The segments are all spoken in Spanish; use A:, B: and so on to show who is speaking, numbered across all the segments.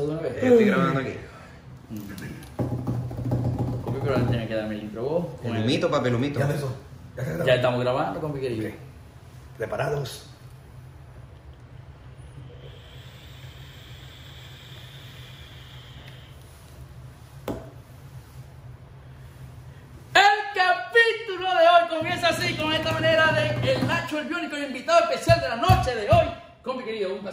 A: de una vez.
B: Estoy grabando aquí.
A: Compi, pero ahora tienes que darme el intro vos.
B: El humito, papi, el humito.
C: Ya empezó. Ya está
A: Ya estamos grabando, compi querido.
C: ¿Preparados?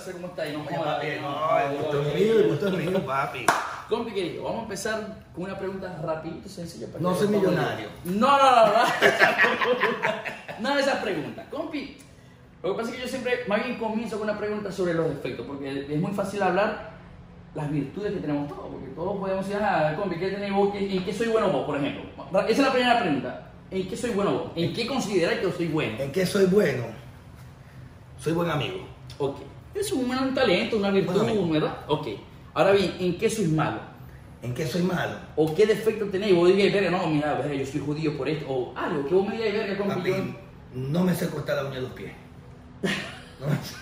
A: Placer, ¿cómo estás? Y no
C: Oye, papi,
A: no,
C: no, el gusto es mío, el gusto es mío, papi.
A: Compi querido, vamos a empezar con una pregunta rapidito, sencilla. para
C: No soy millonario.
A: No, no, no, no. Nada de esas preguntas. Compi, lo que pasa es que yo siempre, más bien comienzo con una pregunta sobre los defectos, porque es muy fácil hablar las virtudes que tenemos todos, porque todos podemos decir, ah, compi, ¿qué tenés vos? ¿Qué- ¿En qué soy bueno vos, por ejemplo? Esa es la primera pregunta. ¿En qué soy bueno vos? ¿En qué consideráis que soy bueno?
C: ¿En qué soy bueno? Soy buen amigo.
A: Ok. Es un, un talento, una virtud,
C: Buen amigo.
A: ¿verdad? Ok. Ahora bien, ¿en qué sois malo?
C: ¿En qué soy malo?
A: ¿O qué defecto tenéis? Vos digáis, verga, no, mira, verga, yo soy judío por esto. O algo que vos me digáis, verga, como que yo...
C: No me sé cortar la uña de los pies. No me sé.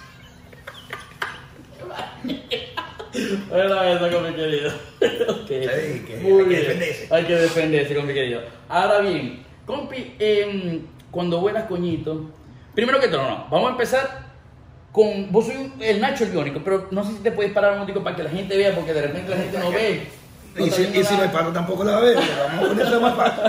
A: Bueno, eso, con mi querido. ok.
C: Sí, que
A: Muy
C: hay que
A: bien.
C: defenderse.
A: Hay que defenderse, con mi querido. Ahora bien, compi, em, cuando vuelas coñito, primero que todo, no, vamos a empezar con. Vos soy un- el Nacho el biónico, pero no sé si te puedes parar un momentico para que la gente vea, porque de repente la gente no ve. No
C: Y si, y me paro tampoco la va a ver, pero vamos a ponerse más fácil.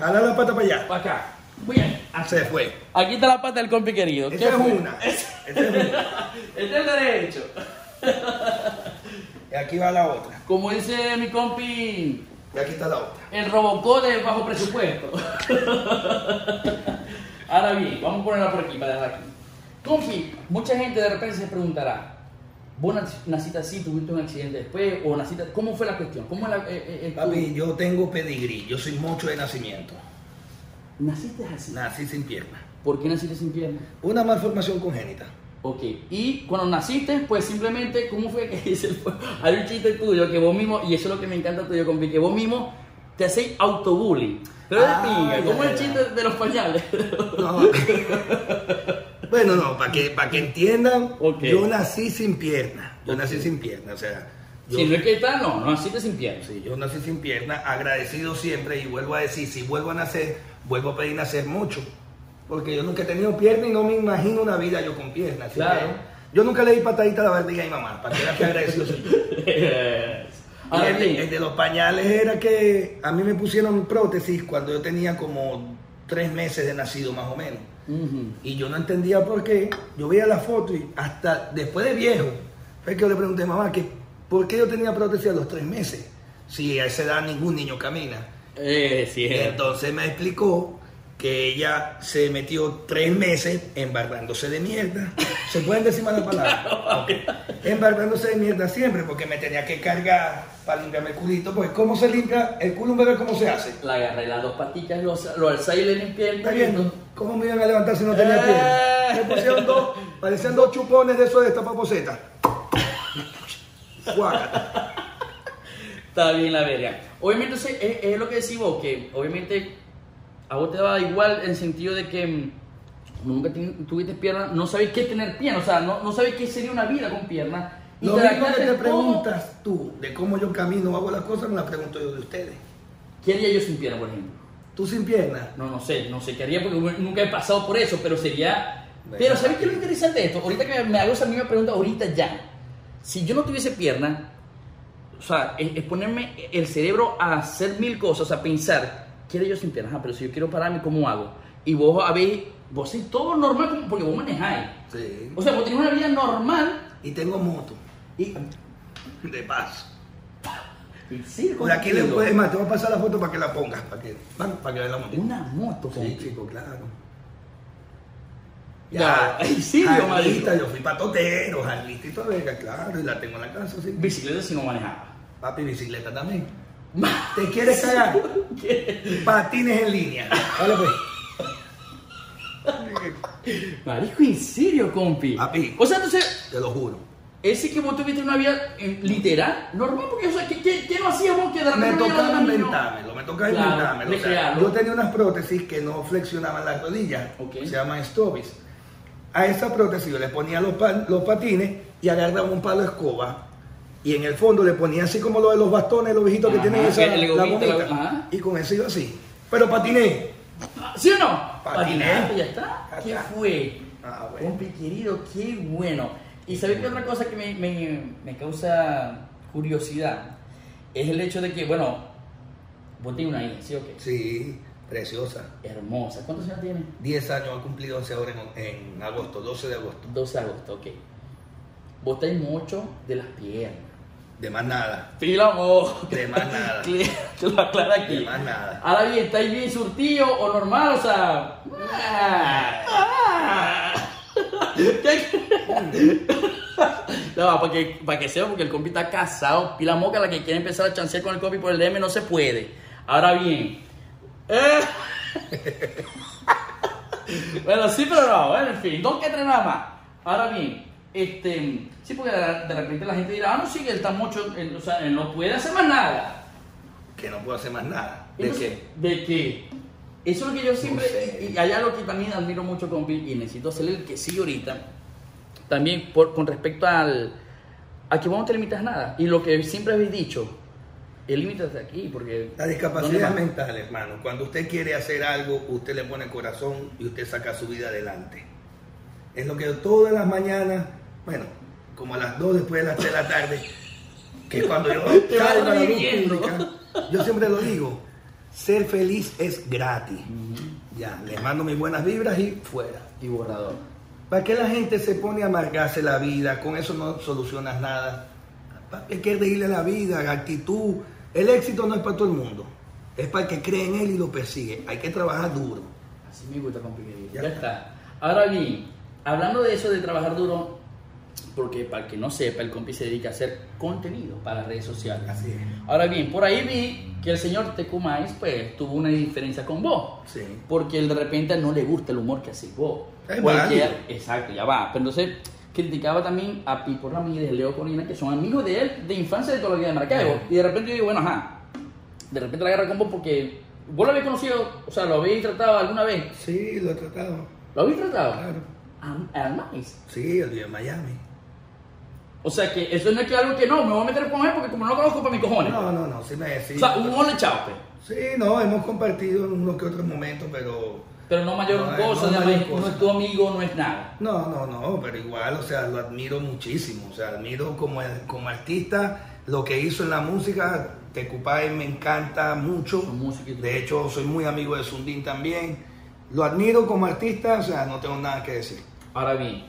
C: Jala la pata para allá.
A: Para acá. Bien.
C: Se fue.
A: Aquí está la pata del compi querido.
C: Esa
A: ¿Qué
C: es
A: fue?
C: una. Esa es una.
A: Este es el derecho.
C: Y aquí va la otra.
A: Como dice mi compi,
C: Y aquí está la otra.
A: el Robocop de bajo presupuesto. Ahora bien, vamos a ponerla por aquí para dejar aquí. Compi, mucha gente de repente se preguntará, ¿vos nac- naciste así, tuviste un accidente después? ¿O naciste, ¿Cómo fue la cuestión? ¿Cómo la, eh, eh, tú-
C: Papi, yo tengo pedigrí. Yo soy mucho de nacimiento.
A: ¿Naciste así?
C: Nací sin pierna.
A: ¿Por qué naciste sin pierna?
C: Una malformación congénita.
A: Ok, y cuando naciste, pues simplemente, ¿cómo fue que dice el Hay un chiste tuyo que vos mismo, y eso es lo que me encanta tuyo, compi, que vos mismo te hacéis autobullying. Pero de
C: Ah,
A: pinga, ¿cómo es el chiste de los pañales?
C: No. bueno, no, para que, para que entiendan, yo nací sin pierna. Yo nací sin pierna, o sea, yo,
A: si no es que está, no, naciste sin pierna.
C: sí, yo nací sin pierna, agradecido siempre y vuelvo a decir, si vuelvo a nacer, vuelvo a pedir nacer mucho. Porque yo nunca he tenido pierna y no me imagino una vida yo con pierna.
A: Claro.
C: que yo nunca le di patadita a la barriga a mi mamá, para que era que agradecido soy yo.
A: Ahora
C: el de los pañales era que a mí me pusieron prótesis cuando yo tenía como tres meses de nacido más o menos. Y yo no entendía por qué. Yo veía la foto y hasta después de viejo, fue que yo le pregunté a mamá que por qué yo tenía prótesis a los tres meses. Si a esa edad ningún niño camina.
A: eh, sí,
C: entonces me explicó que ella se metió tres meses embarrándose de mierda. ¿Se pueden decir malas palabras? Embarrándose de mierda siempre porque me tenía que cargar para limpiarme el culito. Pues, ¿cómo se limpia el culo un bebé? ¿Cómo se hace?
A: la agarré las dos patillas, lo, lo alzé y le limpié el
C: ¿Está viendo? ¿Cómo me iban a levantar si no tenía
A: Eh.
C: pierna? Me pusieron dos, parecían dos chupones de eso de esta paposeta. Guácata.
A: Está bien la verga. Obviamente es, es lo que decís vos, que obviamente a vos te daba igual en sentido de que mm, como nunca tuviste pierna, no sabéis qué tener pierna, o sea, no, no sabéis qué sería una vida con pierna. Y
C: Lo mismo que te preguntas tú de cómo yo camino o hago las cosas, me las pregunto yo de ustedes.
A: ¿Qué haría yo sin pierna, por ejemplo?
C: Tú sin pierna,
A: No, no sé, no sé qué haría porque nunca he pasado por eso, pero sería... Pero ¿sabéis qué es lo interesante de esto? Ahorita que me hago esa misma pregunta, ahorita ya. Si yo no tuviese pierna, o sea, es, es ponerme el cerebro a hacer mil cosas, a pensar, ¿qué haría yo sin pierna? Ajá, pero si yo quiero pararme, ¿cómo hago? Y vos habéis, vos sois todo normal porque vos manejáis.
C: sí.
A: O sea, vos tenés una vida normal
C: Y tengo moto,
A: y...
C: de paso.
A: sí,
C: Por aquí le puedes más, te voy a pasar la foto para que la pongas, para que, para que vean la moto.
A: Una moto,
C: Sí, chico, claro.
A: Ya, ¿en serio,
C: Jarlita,
A: marico?
C: yo fui patotero, jarlita y todo, verga, claro, y la tengo en la casa, sí.
A: Bicicleta si no manejaba.
C: Papi, bicicleta también. ¿Te quieres cagar? Patines en línea. Dale pues.
A: Marico, en serio, compi.
C: Papi.
A: O sea, entonces,
C: Te lo juro.
A: ese que vos tuviste una vida eh, literal, normal, porque, o sea, ¿qué, qué, qué no hacías vos que de
C: Me
A: repente
C: tocaba inventármelo, me tocaba
A: Claro,
C: inventármelo. o sea,
A: recrearlo.
C: yo tenía unas prótesis que no flexionaban las rodillas,
A: Ok.
C: se llaman stobis. A esa prótesis yo le ponía los, pa- los patines y agarraba un palo de escoba y en el fondo le ponía así como lo de los bastones, los viejitos que tienen esa
A: el
C: la gomita. Y con eso iba así. Pero patiné.
A: ¿Sí o no?
C: Patiné.
A: Patinaste, ya está. ¿Qué fue?
C: Ah, bueno.
A: Compi querido, qué bueno. Y sabes qué otra cosa que me, me- me causa curiosidad es el hecho de que, bueno, vos tienes una hija, ¿sí o qué?
C: Sí, preciosa.
A: Hermosa. ¿Cuántos años tiene?
C: 10 años ha cumplido hace ahora en, en agosto, 12 de agosto.
A: 12 de agosto, ok. Vos estáis mucho de las piernas.
C: De más nada.
A: Fila vos.
C: De más nada.
A: Que lo aclara aquí.
C: De más nada.
A: Ahora bien, ¿estáis bien surtido o normal? O sea. ah. ¿Qué? No, para que, para que sepa, porque el compi está casado. Pila moca, la que quiere empezar a chancear con el compi por el DM no se puede. Ahora bien. eh. bueno, sí, pero no. Bueno, en fin, dos que tres nada más. Ahora bien, este. Sí, porque de, repente la gente dirá, ah, no, sí, él está mucho. él, o sea, él no puede hacer más nada.
C: Que no puedo hacer más nada. ¿De
A: Entonces,
C: qué?
A: ¿De qué? Eso es lo que yo siempre,
C: sé.
A: y, hay algo que también admiro mucho con Bill y necesito hacerle el que sí ahorita, también por, con respecto al, a que vos no te limitas nada. Y lo que siempre habéis dicho, el límite está aquí, porque...
C: La
A: ¿dónde
C: discapacidad mental, hermano. Cuando usted quiere hacer algo, usted le pone corazón y usted saca su vida adelante. Es lo que todas las mañanas, bueno, como a las 2 después de las 3 de la tarde, que cuando yo salgo a la luz pública, yo siempre lo digo, ser feliz es gratis. Ya, les mando mis buenas vibras y fuera.
A: Y borrador.
C: ¿Para qué la gente se pone a amargarse la vida? Con eso no solucionas nada. ¿Para qué quieres reírle la vida, la actitud? El éxito no es para todo el mundo. Es para el que cree en él y lo persigue. Hay que trabajar duro.
A: Así me gusta, compi querido.
C: Ya
A: Ya, está. Ahora bien, hablando de eso de trabajar duro, porque para el que no sepa, el compi se dedica a hacer contenido para las redes sociales.
C: Así es.
A: Ahora bien, por ahí vi que el señor Tecumais pues tuvo una diferencia con vos.
C: Sí.
A: Porque él de repente no le gusta el humor que haces vos.
C: Es
A: exacto, ya va. Pero entonces criticaba también a Pipo Ramírez, Leo Corina, que son amigos de él de infancia de toda la vida de Maracaibo. Y de repente yo digo, bueno, ajá. De repente la agarra con vos porque vos lo habéis conocido, o sea, lo habéis tratado alguna vez.
C: Sí, lo he tratado.
A: ¿Lo habéis tratado?
C: Claro.
A: Al.
C: Sí, el día de Miami.
A: O sea que eso no es que algo que no, me voy a meter con él porque como no lo conozco para mis cojones.
C: No, no, no, sí me sí.
A: O sea, un gol echado, pues.
C: Sí, no, hemos compartido en unos que otros momentos, pero...
A: Pero no mayor
C: No,
A: cosa,
C: no mayor cosa.
A: no es tu amigo, no es nada.
C: No, no, no, pero igual, o sea, lo admiro muchísimo. O sea, admiro como, como artista lo que hizo en la música. Tecupay me encanta mucho. De hecho, soy muy amigo de Sundin también. Lo admiro como artista, o sea, no tengo nada que decir.
A: Ahora bien,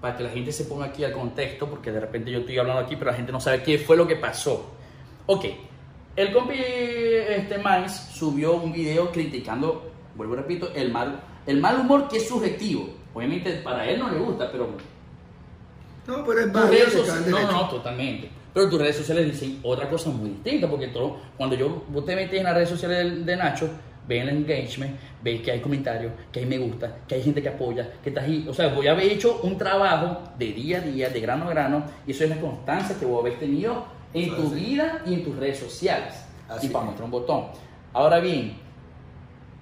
A: para que la gente se ponga aquí al contexto, porque de repente yo estoy hablando aquí, pero la gente no sabe qué fue lo que pasó. Ok, el compi este Mais subió un video criticando, vuelvo y repito, el mal, el mal humor que es subjetivo. Obviamente para él no le gusta, pero
C: No, pero es cada
A: no,
C: derecho.
A: no, totalmente. Pero tus redes sociales dicen otra cosa muy distinta, porque todo, cuando yo, vos te metes en las redes sociales de, de Nacho, ven el engagement, ves que hay comentarios, que hay me gusta, que hay gente que apoya, que estás ahí. O sea, vos ya habéis hecho un trabajo de día a día, de grano a grano, y eso es la constancia que vos habéis tenido en tu
C: así.
A: vida y en tus redes sociales.
C: Así
A: y para mostrar un botón. Ahora bien,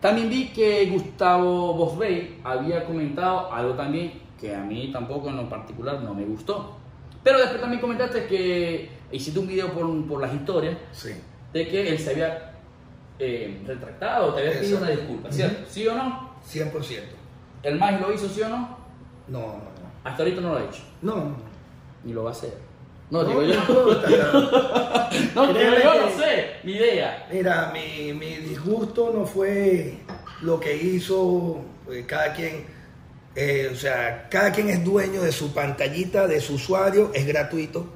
A: también vi que Gustavo Bosbey había comentado algo también que a mí tampoco en lo particular no me gustó. Pero después también comentaste que hiciste un video por, por las historias
C: Sí.
A: de que él se había eh, retractado, te había pedido una disculpa, ¿cierto? ¿Sí o no?
C: 100%.
A: ¿El más lo hizo, sí o no?
C: No, no,
A: Hasta ahorita no lo ha hecho,
C: no. No, no.
A: ni lo va a hacer. No,
C: No,
A: digo yo. No,
C: Créeme
A: yo, no sé, ni idea.
C: Mira, mi, mi disgusto no fue lo que hizo eh, cada quien. eh, o sea, cada quien es dueño de su pantallita, de su usuario, es gratuito,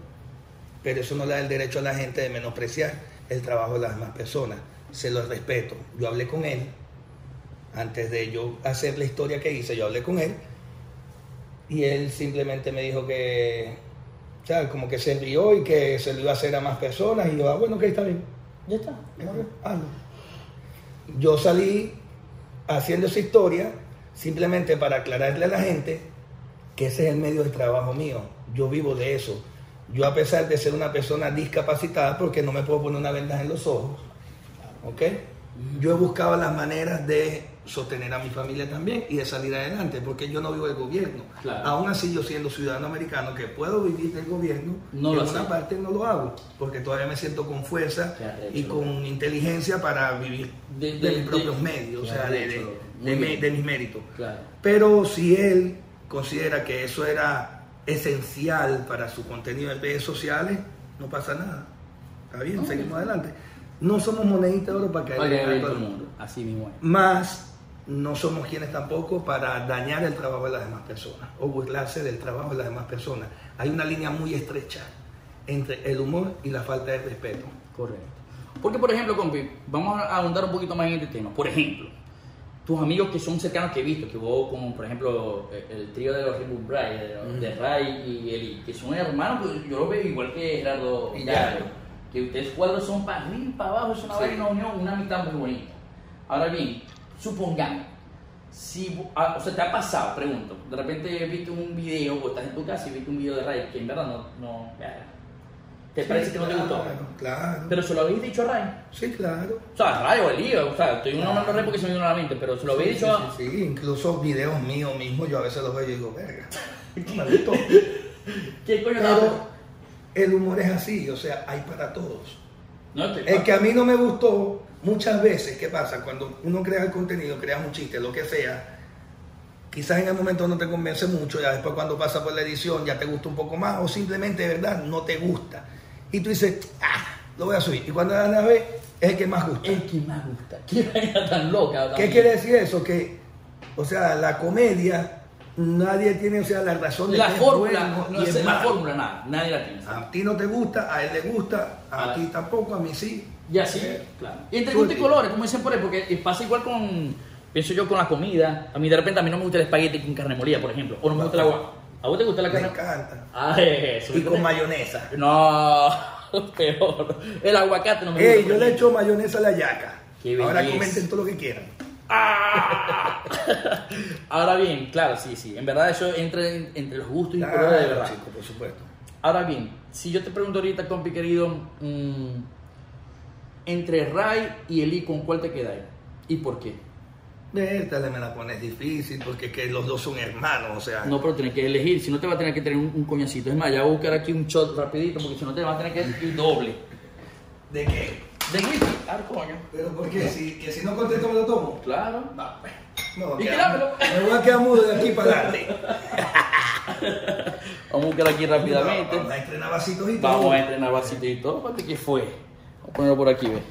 C: pero eso no le da el derecho a la gente de menospreciar el trabajo de las demás personas. Se lo respeto. Yo hablé con él, antes de yo hacer la historia que hice, yo hablé con él, y él simplemente me dijo que, o sea, como que se rió y que se lo iba a hacer a más personas, y yo, ah, bueno, que está bien.
A: Ya está.
C: Hazlo. Yo salí haciendo esa historia simplemente para aclararle a la gente que ese es el medio de trabajo mío. Yo vivo de eso. Yo a pesar de ser una persona discapacitada, porque no me puedo poner una vendaje en los ojos, ¿ok? Yo he buscado las maneras de sostener a mi familia también y de salir adelante, porque yo no vivo del gobierno.
A: Claro.
C: Aún así, yo siendo ciudadano americano que puedo vivir del gobierno,
A: No
C: en una
A: hace.
C: parte no lo hago, porque todavía me siento con fuerza y con inteligencia para vivir
A: De-
C: de,
A: de-
C: mis propios
A: de-
C: medios, o sea, de, me- mis méritos.
A: Claro.
C: Pero si él considera que eso era esencial para su contenido en redes sociales, no pasa nada. Está bien, seguimos adelante. No somos moneditas de oro para caer
A: Para
C: en el mundo.
A: mundo. Así mismo es.
C: Más no somos quienes tampoco para dañar el trabajo de las demás personas o burlarse del trabajo de las demás personas. Hay una línea muy estrecha entre el humor y la falta de respeto.
A: Correcto. Porque, por ejemplo, compi, vamos a ahondar un poquito más en este tema. Por ejemplo, tus amigos que son cercanos que he visto, que vos, como por ejemplo, el, el trío de los Bright, de, de Ray y Eli, que son hermanos, pues yo los veo igual que Gerardo
C: Y.
A: que ustedes cuatro son para arriba y para abajo, es una
C: Sí.
A: vaina, una unión, una amistad muy bonita. Ahora bien, supongamos, si, ah, o sea, te ha pasado, pregunto, de repente viste un video, o estás en tu casa y viste un video de Ray, que en verdad no, no ¿te parece que no te gustó?
C: Claro, claro.
A: Pero se lo habéis dicho a Ray.
C: Sí, claro.
A: O sea, Ray o Elías, o sea, estoy nombrando a Ray porque se me vino a la mente, pero se lo habéis
C: Sí,
A: dicho a...
C: sí, sí, incluso videos míos mismos, yo a veces los veo y digo, verga, me gustó.
A: ¿Qué coño
C: Pero el humor es así, o sea, hay para todos.
A: No, te-
C: El que a mí no me gustó, muchas veces, ¿qué pasa? Cuando uno crea el contenido, crea un chiste, lo que sea, quizás en el momento no te convence mucho, ya después cuando pasa por la edición ya te gusta un poco más, o simplemente de verdad no te gusta. Y tú dices, ah, lo voy a subir. Y cuando la a ver, es el que más gusta.
A: El que más gusta. Qué vaina tan loca.
C: ¿Qué
A: también.
C: quiere decir eso? Que, o sea, la comedia, nadie tiene, o sea, la razón de
A: La
C: que es
A: fórmula,
C: bueno
A: no
C: y es
A: la fórmula nada, nadie la tiene.
C: A ti no te gusta, a él le gusta, a ti tampoco, a mí sí.
A: Y así,
C: Eh,
A: claro. Y entre gustos y colores, como dicen por ahí, porque pasa igual con, pienso yo, con la comida. A mí de repente a mí no me gusta el espagueti con carne molida, por ejemplo. O no me gusta el agua. ¿A vos te gusta la
C: Me
A: carne?
C: encanta.
A: Ah, eso.
C: Y con mayonesa.
A: No, peor. El aguacate no me
C: Ey,
A: gusta.
C: yo le echo mayonesa a la yaca. Ahora comenten todo lo que quieran.
A: ¡Ah! Ahora bien, claro, sí, sí. En verdad eso entra en- entre los gustos y colores de verdad.
C: chico, por supuesto.
A: Ahora bien, si yo te pregunto ahorita, compi querido, mm, entre Ray y Eli, ¿con cuál te quedáis? ¿Y por qué?
C: Esta me la pones difícil porque es que los dos son hermanos, o sea.
A: No, pero tienes que elegir, si no te va a tener que tener un, un coñacito. Es más, ya voy a buscar aquí un shot rapidito, porque si no te vas a tener que ir doble.
C: ¿De qué?
A: De whisky. Ah, coño.
C: Pero ¿por qué? Si, que si no contesto me lo tomo.
A: Claro.
C: No, pues. No,
A: ¿Y
C: que-
A: qué
C: me voy a quedar mudo de aquí para adelante.
A: Vamos a buscar aquí rápidamente.
C: Vamos a entrenar vasitos y todo.
A: Vamos a entrenar vasito y todo. ¿Cuánto que fue? Vamos a ponerlo por aquí, ve.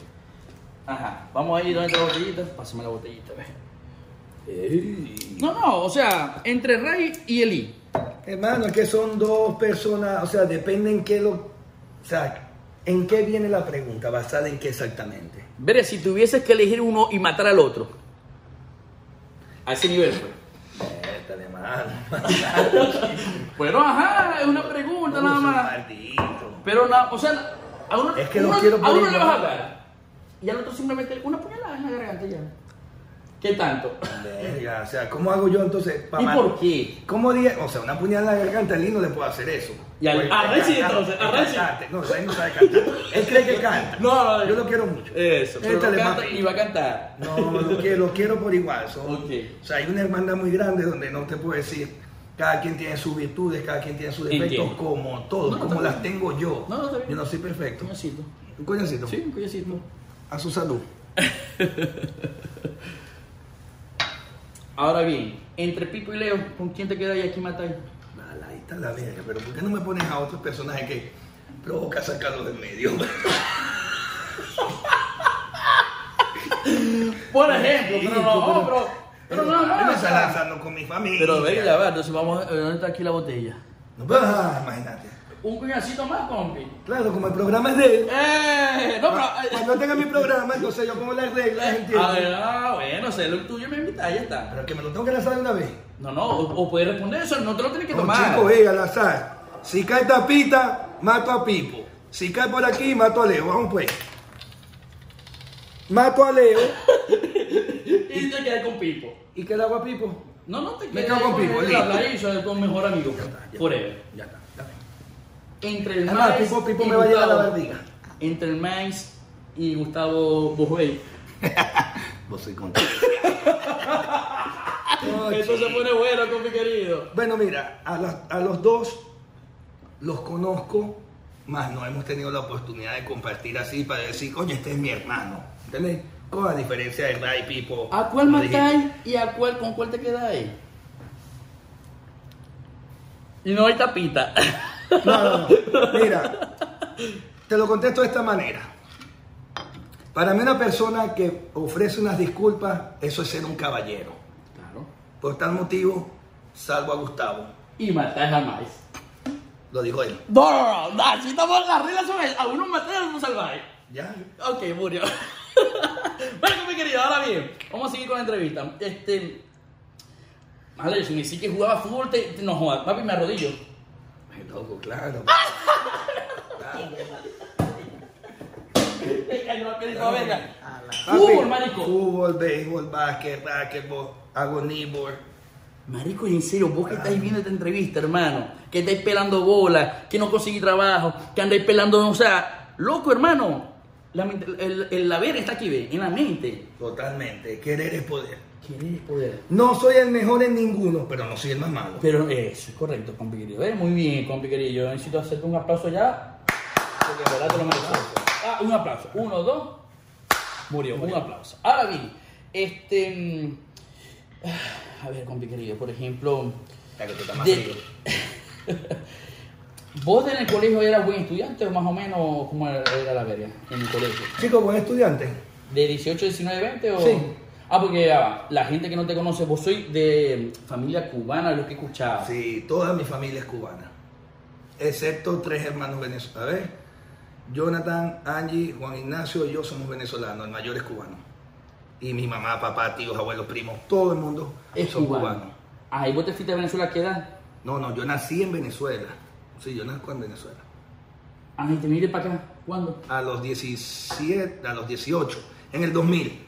A: Ajá. Vamos a ir donde la botellita. Pásame la botellita, ve. No, no, o sea, entre Ray y Eli.
C: Hermano, es que son dos personas, o sea, depende en qué lo. O sea, ¿en qué viene la pregunta? ¿Basada en qué exactamente?
A: Veré, si tuvieses que elegir uno y matar al otro. A ese nivel fue.
C: Étale, mano.
A: Bueno, ajá, es una pregunta nada más.
C: Maldito.
A: Pero, na- o sea, a uno,
C: Es que quiero
A: a uno le vas a dar. Y al otro simplemente una puñalada en la garganta ya. ¿Qué tanto?
C: Verga, o sea, ¿cómo hago yo entonces
A: ¿Y por qué?
C: ¿Cómo diría? O sea, una puñalada en la garganta, el no le puede hacer eso.
A: Y al- a
C: cantar,
A: entonces, a
C: cantante. No, Ray no sabe cantar. Él cree que canta.
A: No, no,
C: Yo lo quiero mucho.
A: Eso, pero no canta y va a cantar.
C: No, lo quiero, lo quiero por igual. son-
A: Ok.
C: O sea, hay una hermandad muy grande donde no te puedo decir, cada quien tiene sus virtudes, cada quien tiene sus defectos,
A: Entiendo.
C: como todos,
A: No, no,
C: como las tengo yo.
A: No, no, está bien.
C: Yo no soy perfecto.
A: Coñacito.
C: Un coñacito.
A: Sí, un coñacito.
C: A su salud.
A: Ahora bien, entre Pipo y Leo, ¿con quién te quedas y aquí matáis?
C: Ahí está la verga, pero ¿por qué no me pones a otros personajes que provoca sacarlos del medio?
A: Por ejemplo, pero no,
C: pero-
A: pero, pero no,
C: Yo me
A: no,
C: está lanzando con mi familia.
A: Pero ven, ya va, entonces vamos, a- ¿dónde está aquí la botella?
C: No, pues, ah, imagínate.
A: Un coñacito más, compi.
C: Claro, como el programa es de él.
A: ¡Eh! No, pero...
C: Cuando tenga mi programa, entonces yo pongo las reglas,
A: A
C: ¿entiendes?
A: ver, ah, bueno, sé lo tuyo me invitas, ya está.
C: Pero que me lo tengo que lanzar de una vez.
A: No, no, o, o puedes responder eso, no te lo tienes que
C: No,
A: tomar.
C: chico, eh, al azar. Si cae tapita, mato a Pipo. Si cae por aquí, mato a Leo. Vamos pues. Mato a Leo
A: Y te quedas con Pipo.
C: y queda agua a Pipo.
A: No, no te
C: Me
A: quedas
C: quedo con Pipo,
A: habla y soy tu mejor amigo.
C: ya. Ya está.
A: Entre el
C: Además,
A: Maíz
C: Pipo, Pipo
A: y
C: me va a llevar la
A: Gustavo-
C: barriga.
A: Entre el Maíz y Gustavo Bojuey.
C: Vos soy contento. No,
A: Esto se pone bueno, compi querido.
C: Bueno, mira, a, las- a los dos los conozco, más no hemos tenido la oportunidad de compartir así para decir, coño, este es mi hermano. ¿Entendés? Con la diferencia de Ray Pipo.
A: ¿A cuál matáis y a cuál, con cuál te quedáis? Y no hay tapita.
C: No, no, no. Mira, te lo contesto de esta manera. Para mí una persona que ofrece unas disculpas, eso es ser un caballero.
A: Claro.
C: Por tal motivo, salvo a Gustavo.
A: Y matáis a más.
C: Lo dijo él.
A: No, no, no, no, si estamos arriba sobre a uno matáis a uno salváis.
C: ¿Ya?
A: Ok, murió. bueno, mi querido, ahora bien, vamos a seguir con la entrevista. Este. Vale, si que jugaba fútbol, te, te- no jodas, papi, me arrodillo.
C: Ay, loco, claro.
A: La.
C: Papi,
A: Fútbol, marico.
C: Fútbol, béisbol, básquet, básquetbol, hago kneeboard.
A: Marico, en serio, vos que estáis viendo esta entrevista, hermano, que estáis pelando bolas, que no conseguí trabajo, que andáis pelando, o sea, loco, hermano, la, mente- el, el haber está aquí, ve, en la mente.
C: Totalmente. Querer es poder.
A: Querer es poder.
C: No soy el mejor en ninguno, pero no soy el más malo.
A: Pero eso es correcto, compi querido. ¿eh? Muy bien, compi querido. Yo necesito hacerte un aplauso ya, porque de verdad te lo mereces. Ah, un aplauso. Uno, dos. Murió. Un aplauso. Ahora bien, este. mm, A ver, compi querido, por ejemplo.
C: Que más
A: de-
C: frío.
A: ¿Vos en el colegio eras buen estudiante o más o menos cómo era era la verga en el colegio?
C: Chico, buen estudiante.
A: ¿De 18, 19, 20 o...?
C: Sí.
A: Ah, porque ya la gente que no te conoce, vos soy de familia cubana, lo que he escuchado.
C: Sí, toda mi familia es cubana. Excepto tres hermanos venezolanos. A ver, Jonathan, Angie, Juan Ignacio y yo somos venezolanos, el mayor es cubano. Y mi mamá, papá, tíos, abuelos, primos, todo el mundo
A: Es
C: son
A: cubano.
C: cubanos.
A: Ah, ¿y vos te fuiste a Venezuela a qué edad?
C: No, no, yo nací en Venezuela. Sí, yo nací en Venezuela.
A: Ah, y te viniste para acá. ¿Cuándo?
C: A los 17, a los 18, en el 2000.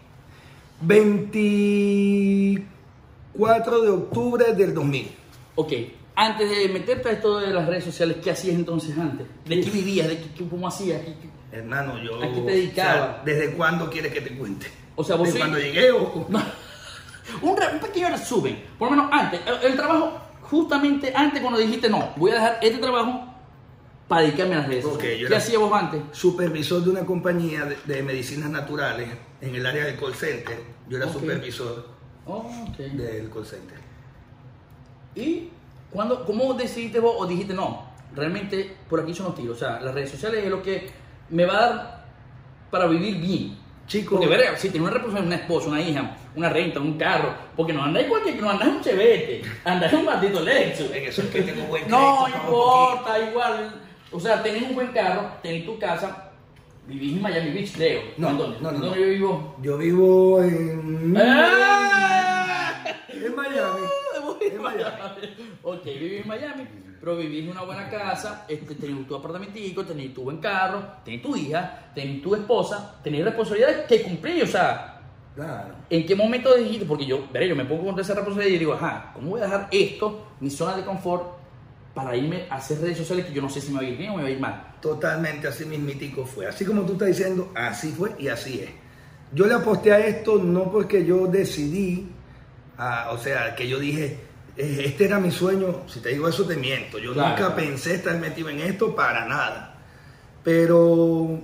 C: 24 de octubre del 2000.
A: Ok, antes de meterte a esto de las redes sociales, ¿qué hacías entonces antes? ¿De qué vivías? ¿De qué, cómo hacías? ¿Qué- qué-
C: Hermano, yo...
A: ¿A qué te dedicabas?
C: o sea, ¿Desde cuándo quieres que te cuente?
A: O sea, vos
C: ¿De
A: soy-
C: cuando llegué o...?
A: No. Un, re- un pequeño resumen. Por lo menos antes, el, el trabajo, justamente antes cuando dijiste, no, voy a dejar este trabajo para dedicarme a las redes
C: yo
A: ¿Qué
C: era-
A: hacías vos antes?
C: supervisor de una compañía de, de medicinas naturales en el área del call center. Yo era supervisor
A: Oh, ok.
C: del call center.
A: ¿Y cuándo, cómo decidiste vos o dijiste, no, realmente por aquí son los tiros? O sea, las redes sociales es lo que me va a dar para vivir bien.
C: Chico,
A: Porque, si tienes una responsabilidad, una esposa, una hija, una renta, un carro, porque no andáis cualquier, no andáis un chevete, andáis un maldito Lexus.
C: en eso es que tengo buen
A: No importa, igual. O sea, tenés un buen carro, tenés tu casa, vivís en Miami Beach, Leo.
C: No,
A: ¿En dónde?
C: no, no,
A: ¿En
C: no.
A: dónde yo vivo?
C: Yo vivo en...
A: ¡Ah!
C: En Miami. En
A: Miami. Ok, vivís en Miami, pero vivís en una buena casa, este, tenés tu apartamentico, tenés tu buen carro, tenés tu hija, tenés tu esposa, tenés responsabilidades que cumplir, o sea,
C: Claro.
A: ¿en qué momento dijiste? Porque yo, veré, yo me pongo con esa responsabilidad y digo, ajá, ¿cómo voy a dejar esto, mi zona de confort, para irme a hacer redes sociales que yo no sé si me va a ir bien o me va a ir mal?
C: Totalmente así mismitico fue. Así como tú estás diciendo, así fue y así es. Yo le aposté a esto no porque yo decidí, o sea, que yo dije, eh, este era mi sueño. Si te digo eso, te miento. Yo
A: Claro,
C: nunca
A: claro.
C: pensé estar metido en esto para nada. Pero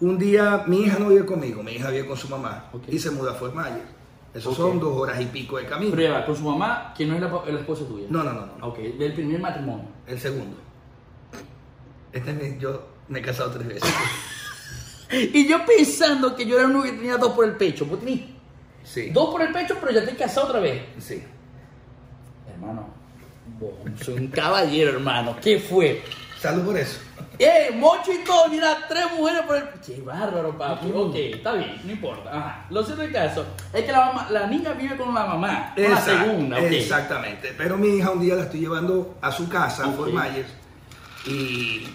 C: un día mi hija no vive conmigo, mi hija vive con su mamá y se muda a Fort Myers. Esos
A: Ok.
C: son dos horas y pico de camino.
A: Prueba con su mamá, que no es la, la esposa tuya.
C: No, no, no, no.
A: Ok, del primer matrimonio.
C: El segundo. Este es mi- yo me he casado tres veces.
A: Y yo pensando que yo era uno que tenía dos por el pecho. Vos tenés
C: Sí.
A: dos por el pecho, pero ya te casado otra vez.
C: Sí.
A: Hermano, vos soy un caballero, hermano. ¿Qué fue?
C: Salud por eso.
A: ¡Eh, Mocho y todo! Mira, tres mujeres por el... ¡Qué bárbaro, papi! Ok, está bien, no importa. Ajá. Lo cierto del caso es que la, mamá, la niña vive con la mamá. Con la
C: Exact-
A: segunda, ok.
C: Exactamente. Pero mi hija un día la estoy llevando a su casa, a
A: Ok.
C: Fort Myers, y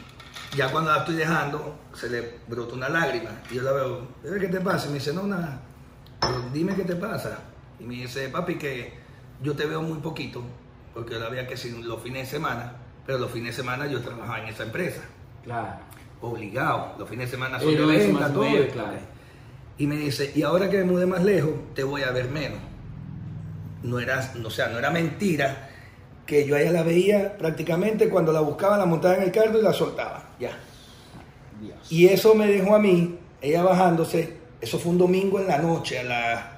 C: ya cuando la estoy dejando, se le brota una lágrima. Y yo la veo, "Bebé, ¿qué te pasa? Y me dice, no, nada. Yo, Dime qué te pasa. Y me dice, papi, que yo te veo muy poquito, porque yo la veía que si los fines de semana, pero los fines de semana yo trabajaba en esa empresa.
A: Claro.
C: obligado. Los fines de semana son de venta, todo.
A: claro.
C: Y me dice, y ahora que me mudé más lejos, te voy a ver menos. No era, o sea, no era mentira que yo a ella la veía prácticamente cuando la buscaba, la montaba en el carro y la soltaba. Ya.
A: Dios.
C: Y eso me dejó a mí, ella bajándose, eso fue un domingo en la noche, a la,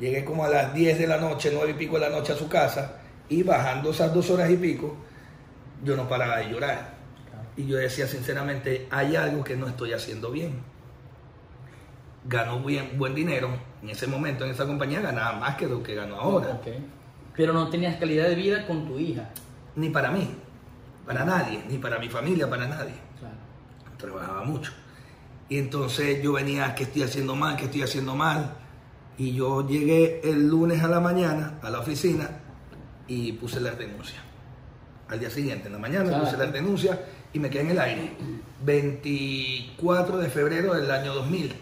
C: llegué como a las 10 de la noche, 9 y pico de la noche a su casa, y bajando esas dos horas y pico, yo no paraba de llorar. Y yo decía sinceramente, hay algo que no estoy haciendo bien. Ganó bien, buen dinero, en ese momento en esa compañía ganaba más que lo que ganó ahora.
A: Pero no tenías calidad de vida con tu hija.
C: Ni para mí, para nadie, ni para mi familia, para nadie.
A: Claro.
C: trabajaba mucho. Y entonces yo venía, ¿qué estoy haciendo mal? ¿Qué estoy haciendo mal? Y yo llegué el lunes a la mañana a la oficina y puse la denuncia. Al día siguiente, en la mañana,
A: Claro.
C: puse la denuncia y me quedé en el aire. 24 de febrero del año 2000.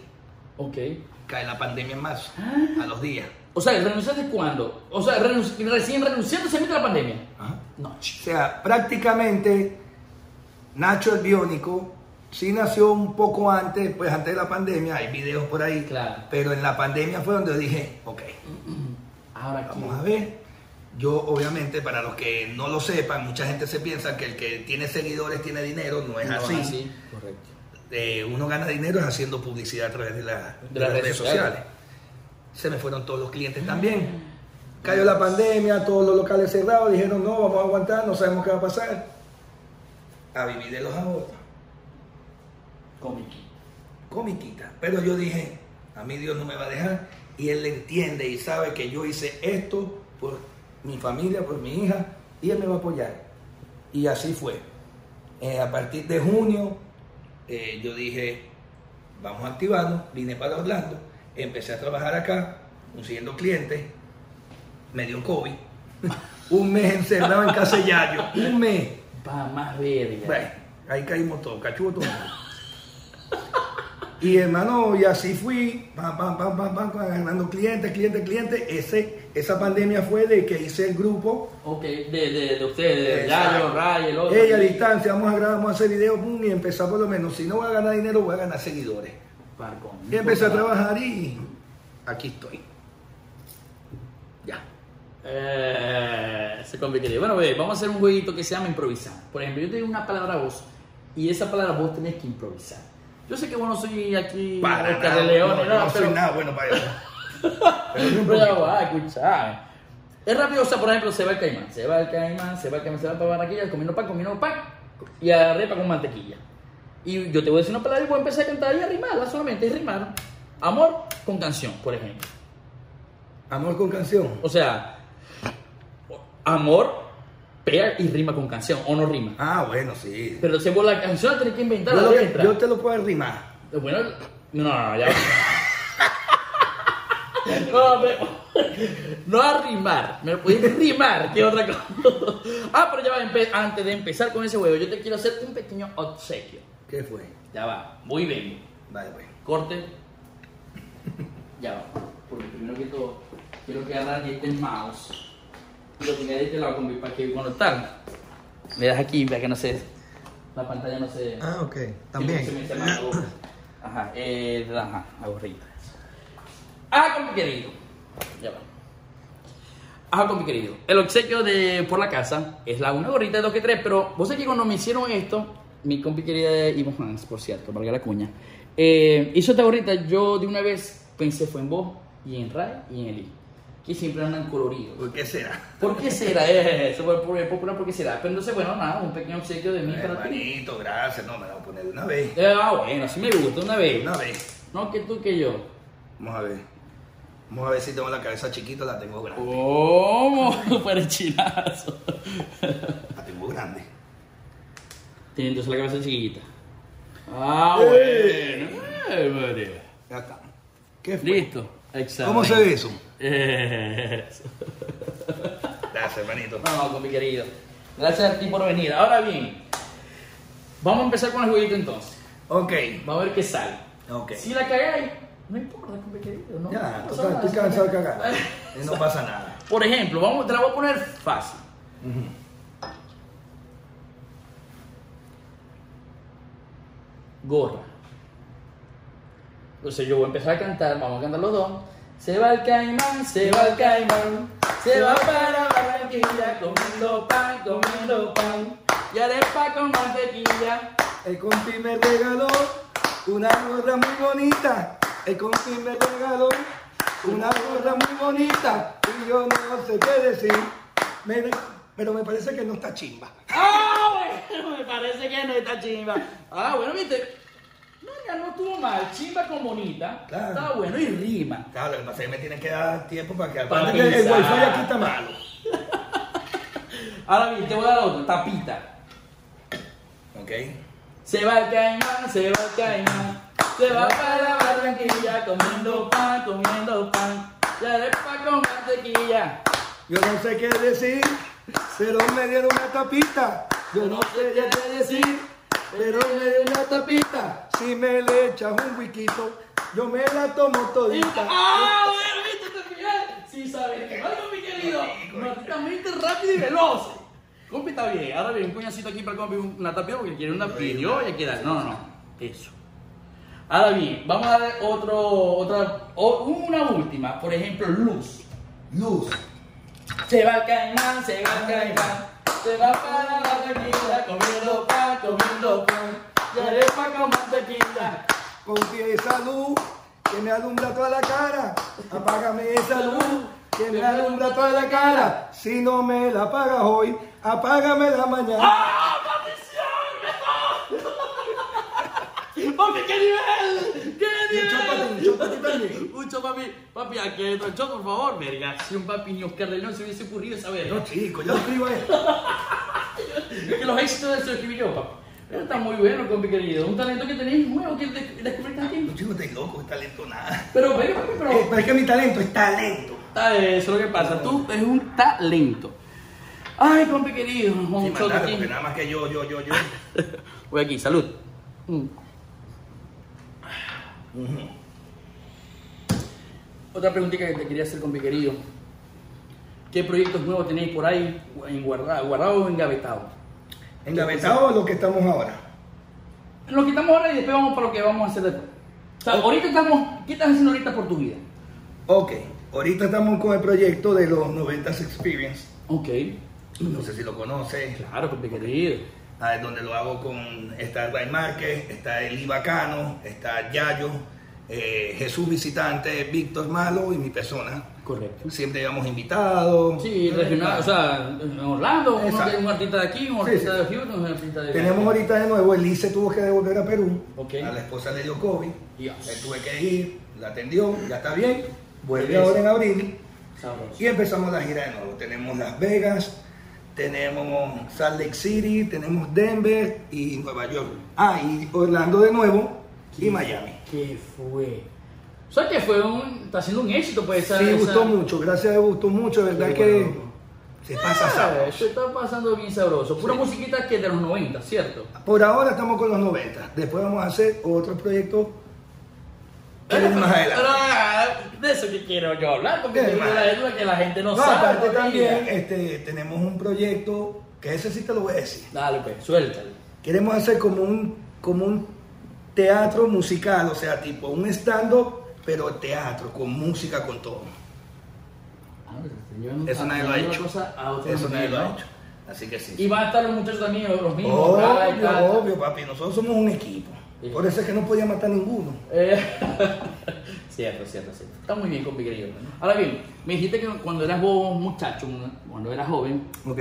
A: Ok.
C: Cae la pandemia en marzo, a los días.
A: O sea, ¿renunciaste cuándo? O sea, renunci- recién renunciando se mete la pandemia.
C: Ajá.
A: No,
C: O sea, prácticamente Nacho el Biónico sí nació un poco antes, pues antes de la pandemia, hay videos por ahí,
A: Claro.
C: pero en la pandemia fue donde dije, ok,
A: Ahora aquí.
C: vamos a ver. Yo obviamente, para los que no lo sepan, mucha gente se piensa que el que tiene seguidores tiene dinero, no es
A: No,
C: así.
A: Correcto.
C: Eh, uno gana dinero es haciendo publicidad a través de, la- de las redes, sociales. Se me fueron todos los clientes también. Cayó la pandemia, todos los locales cerrados, dijeron no, vamos a aguantar, no sabemos qué va a pasar. A vivir de los ahorros.
A: Comiquito.
C: Comiquita. Pero yo dije, a mí Dios no me va a dejar. Y Él entiende y sabe que yo hice esto por mi familia, por mi hija, y Él me va a apoyar. Y así fue. Eh, a partir de junio, eh, yo dije, vamos a activarnos, vine para Orlando, empecé a trabajar acá, consiguiendo clientes, me dio COVID, un mes encerrado en casa de Yayo, un mes.
A: Va más verga.
C: Bueno, ahí caímos todos, cachudo todo. Y hermano, y así fui, pam, pam, pam, pam, pam, ganando clientes, clientes, clientes. Ese, esa pandemia fue de que hice el grupo,
A: Ok, de, de, de ustedes. Yayo, Ray, el otro.
C: ella a distancia, vamos a grabar, vamos a hacer videos, pum, y empezar por lo menos. Si no voy a ganar dinero, voy a ganar seguidores.
A: Parcón.
C: Y empecé a trabajar y aquí estoy. Ya.
A: Eh, se complicaría. Bueno, ve, vamos a hacer un jueguito que se llama improvisar. Por ejemplo, yo te digo una palabra a vos y esa palabra vos tenés que improvisar. Yo sé que vos no soy aquí
C: Para nada,
A: de León,
C: no,
A: ni nada,
C: no
A: pero,
C: soy nada bueno para eso. Pero
A: ya escuchar. Es rápido, o sea, por ejemplo, se va el caimán, se va el caimán, se va el caimán, se va para Barranquilla, comiendo pan, comiendo pan y arepa con mantequilla. Y yo te voy a decir una palabra y voy a empezar a cantar y a rimarla solamente, es rimar. Amor con canción, por ejemplo.
C: Amor con canción.
A: O sea, amor pega y rima con canción, o no rima.
C: Ah, bueno, sí.
A: Pero si vos la canción la tenés que inventar
C: Yo,
A: la
C: que- yo te lo puedo arrimar.
A: Bueno, no, no, no, ya va. No, pero- no a rimar, me lo puedes rimar, que otra cosa. Ah, pero ya va, antes de empezar con ese juego, yo te quiero hacer un pequeño obsequio.
C: ¿Qué fue?
A: Ya va, muy bien.
C: Vale, pues.
A: Corte. Ya va, porque primero que todo, quiero que agarrar este mouse lo tenga de este lado como para que tal, me das aquí para que no se. La pantalla no se.
B: Ah, ok. También.
A: se me se Ajá, eh, ajá, aburrida. Ajá, con mi querido. Ya va. Ajá, con mi querido. El obsequio de por la casa es la una gorrita de 2 que 3, pero vos sabés que cuando me hicieron esto, mi compi querida Ivo Hans, por cierto, valga la cuña, eh, hizo esta gorrita, yo de una vez pensé fue en vos y en Ray y en Eli, que siempre andan coloridos.
C: ¿Por qué será?
A: ¿Por qué será eso? Por, popular, ¿por qué será? Pero entonces, bueno, nada, un pequeño obsequio de mí para ti.
C: Hermanito, gracias. No, me la voy a poner de una vez.
A: Eh, Ah, bueno, así me gusta, una vez.
C: Una vez.
A: No que tú que yo.
C: Vamos a ver. Vamos a ver si tengo la cabeza chiquita o la tengo grande.
A: ¿Cómo? Para chinazo.
C: La tengo grande.
A: Tiene entonces la cabeza chiquita. Ah,
C: Eh.
A: bueno. Eh, María.
C: Ya está. ¿Qué fue?
A: Listo. Examen.
C: ¿Cómo se ve eso?
A: Eso.
C: Gracias, hermanito.
A: No, con mi querido. Gracias a ti por venir. Ahora bien, vamos a empezar con el jueguito entonces.
C: Ok.
A: Vamos a ver qué sale.
C: Ok.
A: Si la cagáis, no importa, con mi querido. No,
C: Ya,
A: no
C: total, estoy cansado de cagar. No pasa nada.
A: Por ejemplo, vamos, te la voy a poner fácil. Gorra. Entonces yo voy a empezar a cantar, vamos a cantar los dos. Se va el caimán, se va el caimán, se va para Barranquilla comiendo pan, comiendo pan y arepa con mantequilla.
C: El compi me regaló una gorra muy bonita. El compi me regaló una gorra muy bonita. Y yo no sé qué decir. Me- pero me parece que no está chimba.
A: ¡Ah, bueno! Me parece que no está chimba. Ah, bueno, viste. No, ya no estuvo mal. Chimba con bonita.
C: Claro.
A: Está bueno y rima.
C: Claro, lo que pasa es que me tienen que dar tiempo para que
A: Para
C: aparte que el
A: pensar.
C: wifi aquí está malo.
A: Ahora bien, te voy a dar otra, tapita.
C: ¿Ok?
A: Se va el caimán, se va el caimán, se va para Barranquilla comiendo pan, comiendo pan, y arepa con mantequilla.
C: Yo no sé qué decir, pero me dieron una tapita. Yo no sé qué decir, pero me dieron una tapita. Si me le echas un wikito, yo me la tomo todita.
A: ¡Ah, bueno, viste, te fijas! Sí, sabes que algo, mi querido, prácticamente rápido y veloz. Compi está bien, ahora bien, un puñacito aquí para el compi, una tapia porque quiere una pidió y hay que dar. No, no, no, eso. Ahora bien, vamos a dar otro, otra, o- una última, por ejemplo, luz.
C: Luz.
A: Se va el caimán, se va el caimán, se va para la Barranquilla comiendo pan, y arepa con mantequilla.
C: Confía esa luz que me alumbra toda la cara. Apágame esa luz que me alumbra toda la cara. Si no me la apagas hoy, apágamela mañana.
A: ¡Ah, maldición! ¡Papi, qué nivel!
C: Un
A: papi. Papi, hay otro shot, por favor. Verga, si un papi ni Oscar León se hubiese ocurrido esa verga.
C: No, chico, yo escribo esto.
A: Es que los éxitos de eso escribí yo, papi. Pero está muy bueno, compi querido. Un talento que tenéis nuevo que de- descubriste aquí.
C: No, chico, estoy loco, es talento nada.
A: Pero, pero, papi, pero...
C: Eh, pero es que mi talento es talento.
A: Está eso es lo que pasa. Tú eres un talento. Ay, compi querido. Shot
C: mandarlo,
A: aquí.
C: porque nada más que yo, yo, yo, yo.
A: Voy aquí, salud. Mm. Otra preguntita que te quería hacer, compi querido. ¿Qué proyectos nuevos tenéis por ahí en guardado, guardado o engavetado?
C: Engavetado lo que estamos ahora.
A: Lo quitamos ahora y después vamos para lo que vamos a hacer después. O sea, ahorita estamos. ¿Qué estás haciendo ahorita por tu vida?
C: Ok, ahorita estamos con el proyecto de los 90s Experience.
A: Ok.
C: No sé si lo conoces.
A: Claro, compi querido.
C: Ah, es donde lo hago con está el Ray Márquez, está el Bacano, está Yayo, eh, Jesús Visitante, Víctor Malo y mi persona.
A: Correcto.
C: Siempre llevamos invitados.
A: Sí, regional, o sea, en Orlando, uno
C: Exacto.
A: tiene un artista de aquí, un artista
C: sí.
A: de Houston, un artista de
C: Tenemos ahorita de nuevo, Elise tuvo que devolver a Perú.
A: Ok.
C: A la esposa le dio COVID.
A: Dios.
C: Le tuve que ir, la atendió, ya está bien. Vuelve ahora en abril.
A: Sabroso.
C: Y empezamos la gira de nuevo. Tenemos Las Vegas, tenemos Salt Lake City, tenemos Denver y Nueva York. Ah, y Orlando de nuevo y Miami.
A: ¿Qué fue? O sea que fue un. está siendo un éxito, pues. esa-
C: Sí,
A: esa-
C: gustó mucho, gracias a Dios gustó mucho, de verdad que
A: bueno.
C: se pasa
A: Ah,
C: sabroso.
A: se está pasando bien sabroso. Pura
C: Sí.
A: musiquita que de los 90, ¿cierto?
C: Por ahora estamos con los 90, después vamos a hacer otro proyecto que viene más adelante.
A: De eso que quiero yo hablar, porque
C: man.
A: la que la gente no,
C: No,
A: sabe.
C: aparte también este, tenemos un proyecto, que ese sí te lo voy a decir.
A: Dale, pues, suéltalo.
C: Queremos hacer como un, como un teatro musical, o sea, tipo un stand-up, pero teatro, con música, con todo.
A: Ah, estoy llevando-
C: Eso nadie lo ha hecho. Eso nadie lo ha
A: ¿no?
C: hecho. Así que sí.
A: Y van a estar los muchachos también, los mismos.
C: Obvio,
A: tal.
C: obvio, papi. Nosotros somos un equipo.
A: Sí.
C: Por eso es que no podía matar ninguno.
A: Eh, cierto, cierto, cierto. Está muy bien con mi querido. Ahora bien, me dijiste que cuando eras vos muchacho, cuando eras joven,
C: ¿Ok?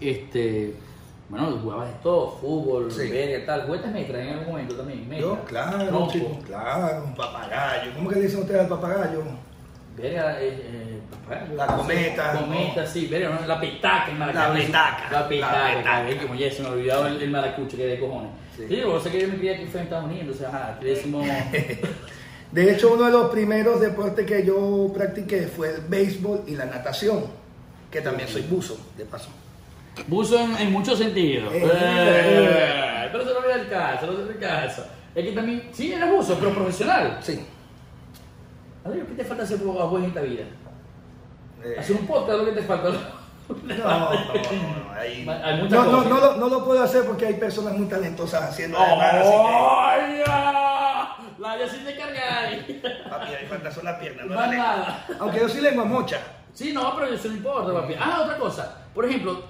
A: este, bueno, jugabas de todo, fútbol,
C: Sí.
A: verga, tal. ¿Juguetes metra en algún momento también? Metra.
C: Yo, claro,
A: Trompo,
C: chico, claro, un papagayo. ¿Cómo que le dicen ustedes al papagayo?
A: Verga, eh, eh, papagayo.
C: La cometa,
A: Cometa,
C: ¿no?
A: sí, verga, ¿no? la petaca en Maracay.
C: La petaca,
A: La petaca,
C: la
A: como ya se me olvidaba el, el maracucho que de cojones.
C: Sí.
A: Sí, vos sé que yo me crié aquí fue en Estados Unidos, entonces, ajá, le decimos...
C: De hecho, uno de los primeros deportes que yo practiqué fue el béisbol y la natación, que también soy buzo, de paso.
A: Buzo en, en muchos sentidos.
C: Eh,
A: Eh, pero eso no viene el caso, no viene el caso. Es que también, sí, eres buzo, pero profesional.
C: Sí.
A: Adiós, ¿qué te falta hacer a vos en esta vida?
C: Eh,
A: Hacer un podcast, lo que te falta.
C: No, no, no,
A: Hay
C: no, no, no lo, no lo puedo hacer porque hay personas muy talentosas haciendo además, así.
A: La yo sí te.
C: Papi, ahí falta son las piernas, no la
A: nada.
C: Aunque yo sí lengua mocha.
A: Sí, no, pero eso no importa, papi. Ah, otra cosa. Por ejemplo,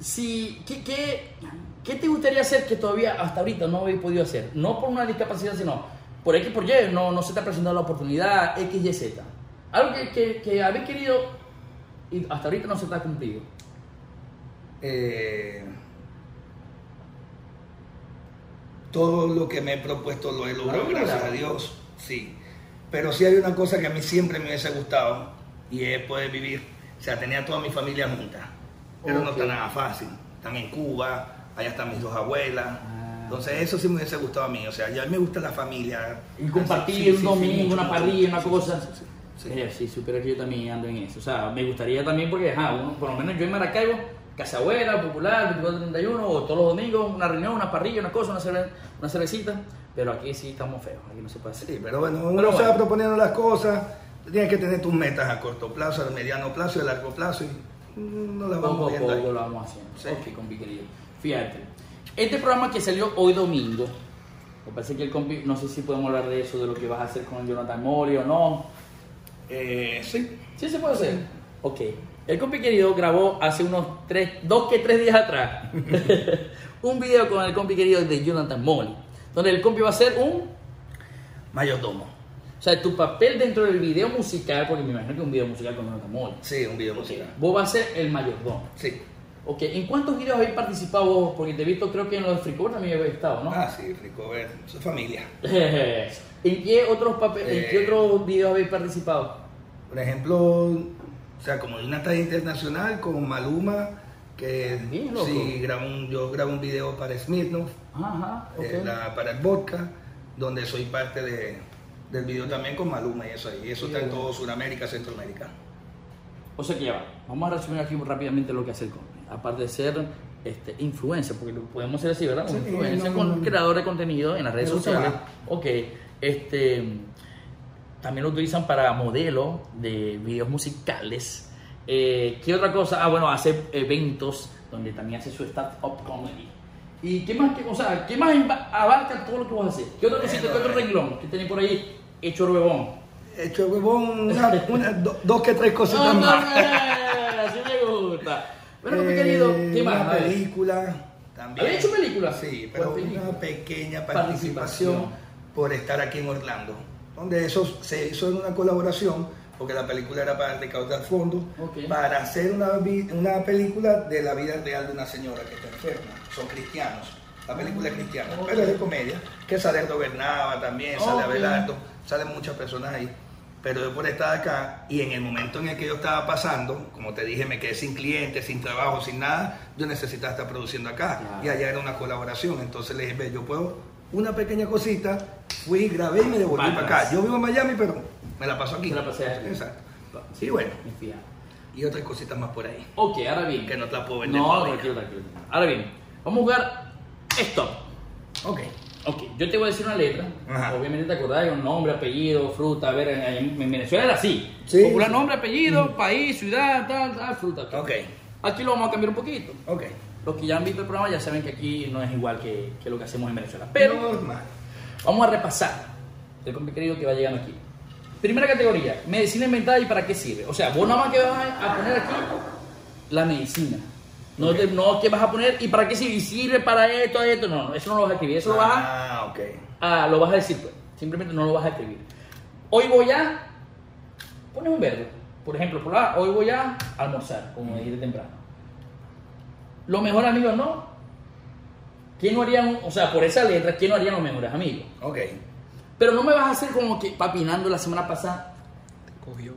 A: si, ¿qué, qué, qué te gustaría hacer que todavía hasta ahorita no habéis podido hacer? No por una discapacidad, sino por X por Y, no, no se te ha presentado la oportunidad, X, Y, Z. Algo que, que, que habéis querido y hasta ahorita no se te ha cumplido.
C: Eh, todo lo que me he propuesto lo he logrado,
A: Ah,
C: gracias
A: claro.
C: a Dios, sí. Pero sí hay una cosa que a mí siempre me hubiese gustado y es poder vivir, o sea, tenía toda mi familia junta, pero no está nada fácil. Están en Cuba, allá están mis dos abuelas.
A: Ah.
C: Entonces eso sí me hubiese gustado a mí, o sea, ya me gusta la familia.
A: Y compartir
C: Sí,
A: un
C: sí,
A: domingo, una parrilla, una cosa.
C: sí, sí, sí.
A: Sí, supera que yo también ando en eso. O sea, me gustaría también porque, ajá, uno, por lo menos yo en Maracaibo, Casa Abuela, Popular, 2431, o todos los domingos, una reunión, una parrilla, una cosa, una, cerve- una cervecita. Pero aquí sí estamos feos, aquí no se puede hacer.
C: Sí, pero bueno, uno
A: Pero
C: se va
A: bueno.
C: proponiendo las cosas, tienes que tener tus metas a corto plazo, a mediano plazo y a largo plazo y no
A: Poco
C: vamos
A: a
C: viendo
A: poco lo vamos haciendo.
C: Sí.
A: Ok, compi querido. Fíjate. Este programa que salió hoy domingo, me parece que el compi, no sé si podemos hablar de eso, de lo que vas a hacer con Jonathan Mori o no.
C: Eh, sí,
A: ¿Sí se puede hacer? Ok. El compi querido grabó hace unos tres, dos que tres días atrás un video con el compi querido de Jonathan Molly, donde el compi va a hacer un...
C: mayordomo.
A: O sea, tu papel dentro del video musical, porque me imagino que es un video musical con Jonathan Molly.
C: Sí, un video musical.
A: Vos vas a ser el mayordomo.
C: Sí.
A: Ok, ¿en cuántos videos habéis participado vos? Porque te he visto, creo que en los de Free Cover también habéis estado, ¿no?
C: Ah, sí, rico ver, su familia.
A: ¿En qué otros papeles, en qué
C: Eh.
A: otros videos habéis participado?
C: Por ejemplo, o sea, como de una talla internacional con Maluma, que
A: Bien,
C: sí, grabo un- yo grabo un video para Smirnoff,
A: Ajá,
C: eh, la- para el vodka, donde soy parte de, del video también con Maluma y eso ahí. Eso está en todo Sudamérica, Centroamérica.
A: O sea que ya va. Vamos a resumir aquí rápidamente lo que hace el compi. Aparte de ser este, influencer, porque lo podemos ser así, ¿verdad? Un
C: Sí,
A: influencer
C: no,
A: con
C: no, no.
A: creador de contenido en las redes sociales. Ok. Este, también lo utilizan para modelo de videos musicales. Eh, ¿Qué otra cosa? Ah, bueno, hace eventos donde también hace su stand-up comedy. ¿Y qué más, qué, o sea, qué más abarca todo lo que vos haces? ¿Qué otra cosita, qué otro renglón que tenéis por ahí hecho el huevón?
C: Hecho huevón, una- una- do- dos que tres cositas
A: No, no,
C: más.
A: no, así me gusta. Bueno, mi
C: Eh,
A: querido, ¿qué más?
C: Una película también.
A: ¿Había hecho película?
C: Sí, pero
A: ¿Cuál película?
C: una pequeña
A: Participación.
C: participación por estar aquí en Orlando. Donde eso se hizo en una colaboración, porque la película era para recaudar fondos,
A: Ok.
C: para hacer una, una película de la vida real de una señora que está enferma. Son cristianos. La película es cristiana,
A: Ok.
C: pero es de comedia. Que sale Aldo Bernaba también, sale
A: Ok.
C: Abelardo, salen muchas personas ahí. Pero yo por estar acá y en el momento en el que yo estaba pasando, como te dije, me quedé sin clientes, sin trabajo, sin nada, yo necesitaba estar produciendo acá.
A: Claro.
C: Y allá era una colaboración. Entonces le dije, ve, yo puedo una pequeña cosita, fui, grabé y me devolví
A: Para
C: acá. Yo vivo en Miami, pero me la paso aquí.
A: Se la pasé aquí.
C: Exacto. Sí, bueno.
A: Me.
C: Y otras cositas más por ahí.
A: Ok, ahora bien.
C: Que no te la puedo vender
A: No, tranquilo, tranquilo. Ahora bien, vamos a jugar stop.
C: Ok.
A: Ok, yo te voy a decir una letra.
C: Ajá.
A: Obviamente te acordás de un nombre, apellido, fruta. A ver, en, en Venezuela era así.
C: Sí.
A: Popular nombre, apellido, país, ciudad, tal, tal, fruta.
C: Ok.
A: Aquí lo vamos a cambiar un poquito.
C: Ok.
A: Los que ya han visto el programa ya saben que aquí no es igual que, que lo que hacemos en Venezuela. Pero
C: Normal.
A: vamos a repasar el compi querido que va llegando aquí. Primera categoría, medicina inventada y para qué sirve. O sea, vos nada más que vas a poner aquí la medicina. No,
C: Ok.
A: te- no que vas a poner y para qué sirve, y sirve para esto, esto, no, no, eso no lo vas a escribir, eso lo vas a,
C: Ah, ok.
A: a- lo vas a decir pues. Simplemente no lo vas a escribir. Hoy voy a pones un verbo. Por ejemplo, por la, hoy voy a almorzar, como dijiste temprano. Los mejores amigos no. ¿Quién no haría un- o sea, por esa letra, quién no harían los mejores amigos?
C: Ok.
A: Pero no me vas a hacer como que papinando la semana pasada.
B: Cogió.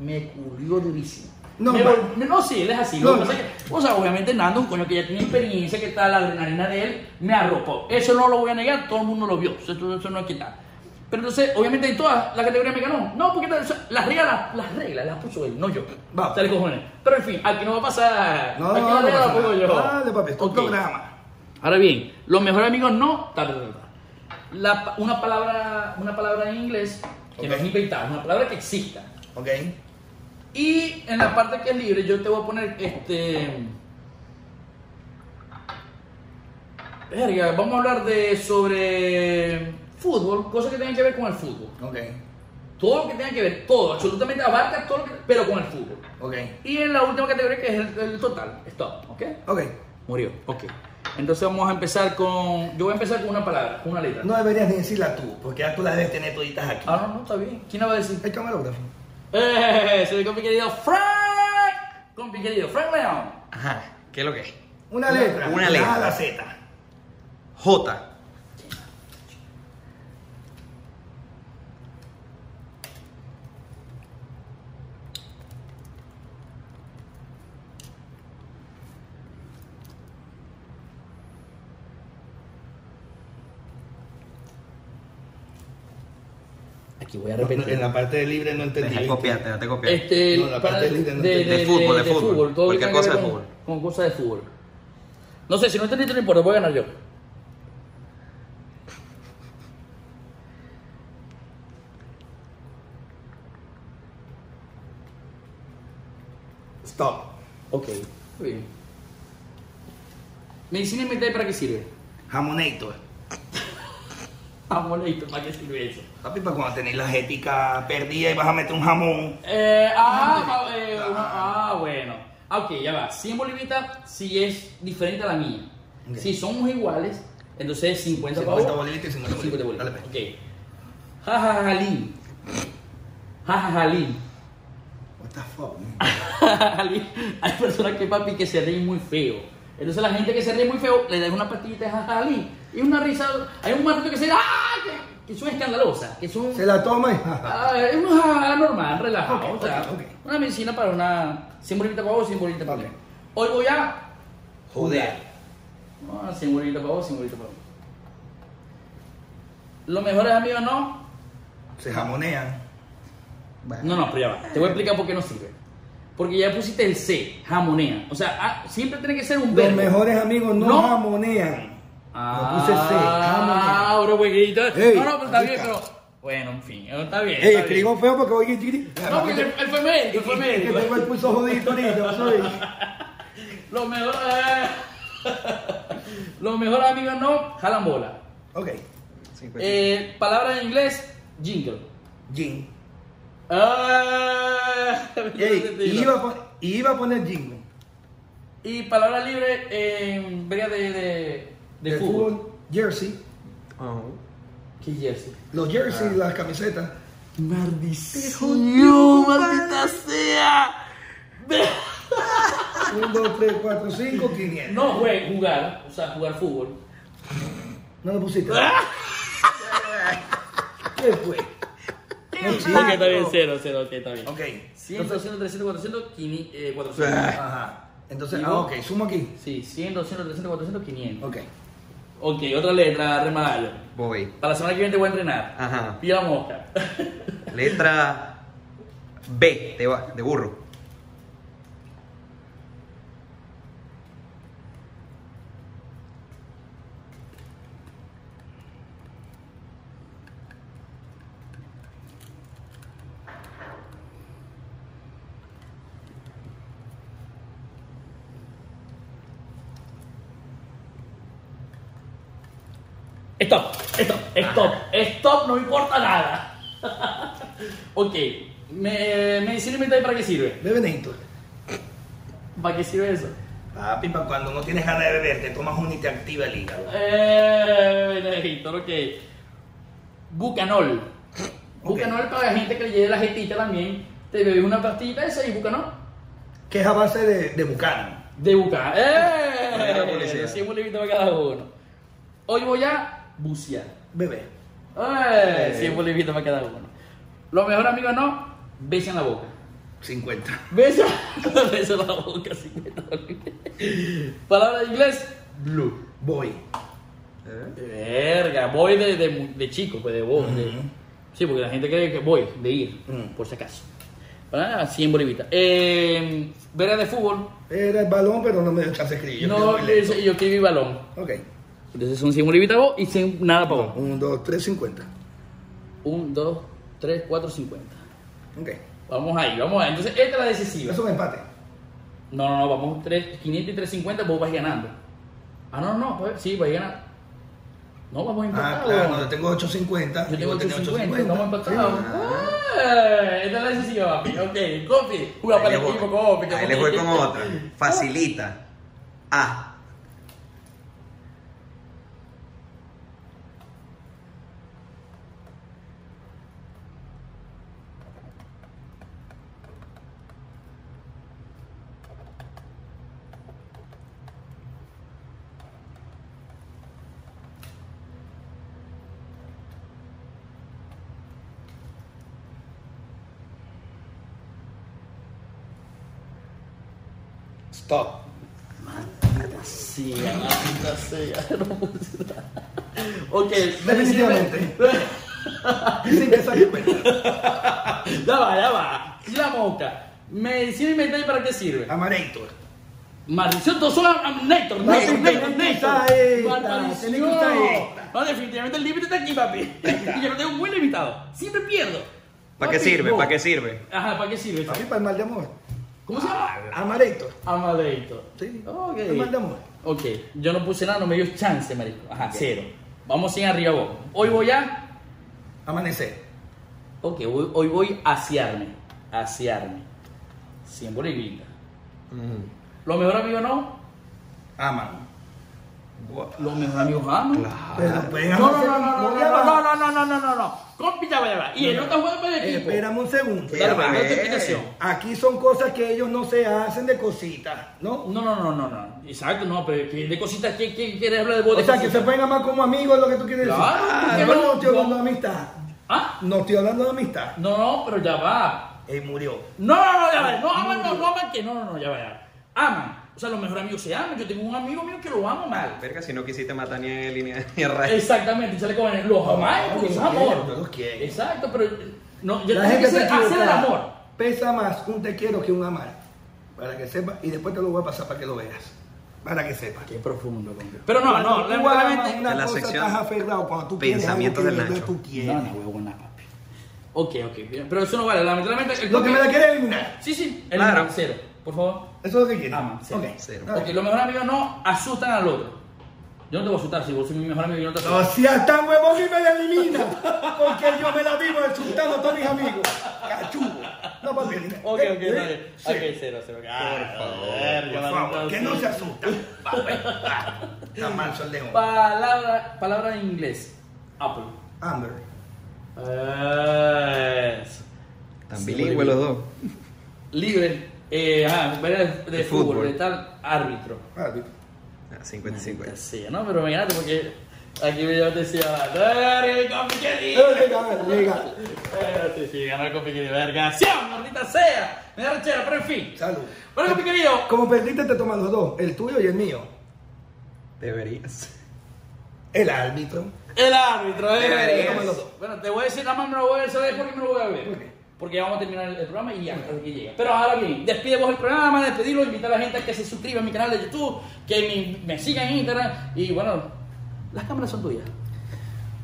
A: Me culió durísimo.
C: No,
A: Me vol- no, sí, él es así.
C: No,
A: pasa es que, o sea, obviamente Nando, un coño que ya tiene experiencia, que está la adrenalina de él, me arropó. Eso no lo voy a negar, todo el mundo lo vio. Eso, eso no que quitar. Pero entonces, obviamente en todas las categorías me ganó. No, porque o sea, las reglas las, las reglas las puso él, no yo.
C: Va.
A: Sale cojones. Pero en fin, aquí no va a pasar.
C: No,
A: aquí
C: no,
A: las
C: no
A: reglas
C: pasa
A: las pongo
C: nada.
A: yo.
C: Dale, papi, es tu
A: Ok.
C: programa.
A: Ahora bien, los mejores amigos no. ta, ta, ta, ta. La una, palabra, una palabra en inglés que
C: Ok.
A: no es inventada, una palabra que exista.
C: Ok.
A: Y en la parte que es libre, yo te voy a poner este. Verga, vamos a hablar de sobre fútbol. cosas que tengan que ver con el fútbol.
C: Ok,
A: Todo lo que tenga que ver, todo, absolutamente abarca todo lo que, pero con el fútbol.
C: ok,
A: Y en la última categoría que es el, el total, stop, ¿ok?
C: ok.
A: Murió, ok. Entonces vamos a empezar con, yo voy a empezar con una palabra, con una letra.
C: No deberías ni decirla tú, porque ya tú la debes tener toditas aquí.
A: Ah, no, no, está bien. ¿Quién la va a decir?
C: El camarógrafo.
A: ¡Eh! Soy con mi querido Frank. Con mi querido Frank León.
B: Ajá, ¿qué es lo que es?
C: Una letra.
B: Una letra.
C: A la Z.
B: J.
A: Aquí voy a
C: No,
A: repetir.
C: en la parte de libre no entendí.
B: Deja copiarte, déjate copiar.
A: Este,
C: No, la
A: para-
C: parte libre no
A: de,
C: entiendo.
A: de-
B: De fútbol, de
A: de
B: fútbol.
A: todo
B: Cualquier cosa de
A: con-
B: fútbol.
A: Con cosas de fútbol. No sé, si no entendiste no importa, voy a ganar yo.
C: Stop.
A: Ok, muy bien. Medicina inventaria para qué sirve?
C: Jamonator.
A: Jamonito, ¿para qué sirve eso?
C: Papi, para cuando tenés la ética perdida y vas a meter un jamón.
A: Eh, ah, eh, una- ah, bueno. Ah, Ok, ya va. 100 bolivitas si es diferente a la mía.
C: Ok.
A: Si somos iguales, entonces 50
C: 50
A: pavos.
C: bolivitas y 50 bolivitas.
A: bolivitas.
C: Dale, pues.
A: Ok. Jajajalín. Jajajalín.
C: What the fuck, man?
A: Hay personas que, papi, que se ríen muy feo. Entonces la gente que se ríe muy feo le da una pastillita de jajajalín. Y una risa. Hay un marco que se ¡ah! que, son escandalosas. Que son.
C: Se la toma y.
A: Ah, es una normal, relajado. O sea,
C: ok, ok.
A: una medicina para una 100 bolivitas para vos, 100 bolivitas para mí. Hoy voy a
C: Joder.
A: Ah, 100 bolivitas para vos, 100 bolivitas para vos. Los mejores amigos no.
C: Se jamonean.
A: No, no, pero ya va. Te voy a explicar por qué no sirve. Porque ya pusiste el C, jamonea. O sea, ah, siempre tiene que ser un
C: Los
A: verbo.
C: mejores amigos no,
A: No.
C: jamonean.
A: Ah,
C: No puse C,
A: güeyito.
C: Ey,
A: no, no, pero está
C: ahí
A: bien,
C: está.
A: pero. Bueno, en fin, está bien.
C: Ey,
A: está
C: escribo feo porque oye, chiquiti.
A: bien. No, porque él, fue médico, él fue
C: Es que
A: médico.
C: tengo el pulso jodido ahorita, soy.
A: Los mejores. Los mejores amigos no jalan bola.
C: Ok.
A: Eh, palabra en inglés, jingle.
C: Gin.
A: Ah,
C: Ey, iba, a pon- y iba a poner jingle.
A: Y palabra libre en verga de, de, de
C: De
A: fútbol.
C: Jersey.
A: ¿Qué jersey?
C: Los jerseys, las camisetas.
A: ¡Maldición, maldita sea!
C: 1, 2, 3, 4, 5, 500.
A: No, güey, jugar, o sea, jugar fútbol.
C: No lo pusiste. ¿Qué fue? No,
A: Ok, está bien, cero, cero, ok, está bien.
C: Ok.
A: 100, 200, 300, 400, 500, eh, 400.
C: Ajá. Entonces,
A: ¿Y
C: ah, ok, sumo aquí.
A: Sí, 100, 200, 300, 400, 500.
C: Ok.
A: Ok, otra letra, remalayo.
B: Voy.
A: Para la semana que viene te voy a entrenar.
B: Ajá.
A: Pilla la mosca.
B: Letra B de, de burro.
A: Stop, stop, stop, stop, no me importa nada. ok, me, medicina inventaria para qué sirve?
C: Bebe Néstor.
A: ¿Para qué sirve eso?
C: Papi, para cuando no tienes ganas de beber, te tomas uno y te activa el hígado.
A: Eh, Benedicto, ok. Bucanol. Bucanol para la gente que le lleve la jetita también. Te bebes una pastillita esa y Bucanol.
C: Que es a base de, de bucano.
A: De Bucanol.
B: Buena
A: ¡Eh!
B: publicidad.
A: 100 bolivitas para cada uno. Hoy voy a bucear.
C: Bebé.
A: ¡Eh! 100 bolivitas para cada uno. Los mejores amigos no, besan la boca.
C: 50.
A: Beso, beso la boca, 50 bolivitas. Palabra de inglés, blue.
C: Voy.
A: Verga, voy de, de, de chico, pues de voz. de-
C: Ujú.
A: sí, porque la gente cree que voy, de ir,
C: Mm.
A: por si acaso. Para 100 bolivitas. Eh, verga de fútbol.
C: Era el balón, pero no me dio chance de escribir. Yo
A: no, yo, yo escribí balón.
C: Ok.
A: Entonces son 100 bolivitas vos y 100 nada para vos.
C: 1, 2, 3, 50.
A: 1, 2, 3, 4, 50.
C: Ok.
A: Vamos ahí, vamos ahí. Entonces, esta es la decisiva.
C: Eso es un empate.
A: No, no, no, vamos 3, 500 y 350, vos vas ganando. Ah, no, no, pues, sí, vas ganando. No, vamos
C: Ah,
A: empatados.
C: claro, no, yo tengo 850.
A: Yo tengo
C: tenía
A: 850, estamos empatados. Ah, Esta es la decisión, papi. Ok, Copi, juega para el
B: le
A: equipo, Copi.
B: Ahí les voy con otra. Facilita. A.
C: Stop.
A: Maldita sea. No puse nada. Ok,
C: Definitivamente. Dicen que sale cuenta.
A: Ya va, ya va. Y la mosca. Medicina inventaria para qué sirve?
C: Amaretto.
A: Maldición, todos son am- am- Néctor,
C: No,
A: Néctor,
C: tenés
A: Néctor,
C: que
A: Néctor.
C: usar esta,
A: Maldición.
C: tenés que usar esta.
A: No, definitivamente el límite está aquí, papi. Y yo no tengo un buen limitado. Siempre pierdo.
B: ¿Para qué sirve? ¿Para qué sirve?
A: Ajá, ¿para qué sirve?
C: Papi, para el mal de amor.
A: ¿Cómo se llama?
C: Amaretto.
A: Amadeito.
C: Sí.
A: Ok.
C: El mal de amor.
A: Ok, yo no puse nada, no me dio chance, marico. Ajá, cero. Vamos sin arriba vos. Hoy voy a.
C: Amanecer.
A: Ok, hoy, hoy voy a asearme. Asearme. 100 bolivitas. Los mejores amigos no.
C: Aman.
A: Los mejores amigos aman.
C: Pero pueden
A: No, no, no, no, no, no, no, no, no, no, no, no, no. Compi, ya va. Y el otro juego para el
C: Eh,
A: equipo.
C: Espérame un segundo.
A: Pues.
C: Aquí son cosas que ellos no se hacen de cositas, ¿no?
A: No, no, no, no, no. Exacto, no, pero de cositas, ¿quién, quiere hablar de vos?
C: O sea, que se pueden amar como amigos, es lo que tú quieres decir.
A: Claro,
C: Ah,
A: ¿por qué
C: no,
A: no?
C: no estoy hablando
A: No.
C: de amistad.
A: ¿Ah?
C: No estoy hablando de amistad.
A: No, no, pero ya va.
C: Él murió.
A: No, no, no, ya va. No aman, no, no aman que no, no, no, ya va, ya. Aman. O sea, los mejores amigos se aman. Yo tengo un amigo mío que lo amo mal.
B: Verga, si no quisiste matar ni en línea ni a rayo.
A: Exactamente, sale con el- los amáis porque es amor.
C: yo los quiero.
A: Exacto, pero no, yo
C: La
A: tengo que
C: gente se
A: ser- hacer el amor.
C: Pesa más un te quiero que un amar. Para que sepas. Y después te lo voy a pasar para que lo veas. Para que sepas.
A: Qué profundo, compa. Pero no, no,
C: amas
A: lamentablemente.
C: una
B: En la
C: cosa
B: sección
C: estás aferrado cuando tú quieres
B: Pensamientos
C: que
B: del Nacho.
C: tú quieres.
A: No, no, huevona, papi. Ok, ok, bien. pero eso no vale, lamentablemente. el
C: Lo que me la quiere eliminar.
A: Sí, sí, el
B: Claro.
A: cero, por favor.
C: Eso es lo que.
A: Cero.
C: Dale.
A: Ok, los mejores amigos no asustan al otro. Yo no te voy a asustar, si vos sos mi mejor amigo, yo no te
C: No
A: asusto.
C: seas tan huevón y me la elimina. Porque yo me la vivo insultando a todos mis amigos. Cachugo. No, papi.
A: Ok,
C: Eh,
A: ok,
C: eh, sí.
A: Ok, cero, cero. Ah,
B: Por favor,
C: Por que no se asusta. Va. Está león.
A: Palabra, palabra en inglés. Apple.
C: Amber.
A: Sí,
B: bilingües los dos.
A: Libre. Eh, ajá, de, de
B: De
A: fútbol,
B: fútbol.
A: de tal árbitro.
C: Árbitro.
B: Ah, 50 y 50.
A: Sí, no, pero imagínate porque aquí yo te decía, verga, el compi que
C: Eh.
A: Eh, Sí, sí, ganó el compi querido. Vergación, maldita sea. Me da rechera, pero en fin.
C: Salud.
A: Bueno, querido.
C: Como perdiste, te toman los dos. El tuyo y el mío.
B: Deberías.
C: El árbitro.
A: El árbitro, eh.
B: Deberías.
A: Bueno, te voy a decir, nada más me lo voy a ver, ¿sabes por qué me lo voy a ver? Porque ya vamos a terminar el, el programa y ya, hasta que llega. Pero ahora bien, despide vos el programa, despedirlo, invitar a la gente a que se suscriba a mi canal de YouTube, que me, me siga en Instagram y bueno, las cámaras son tuyas.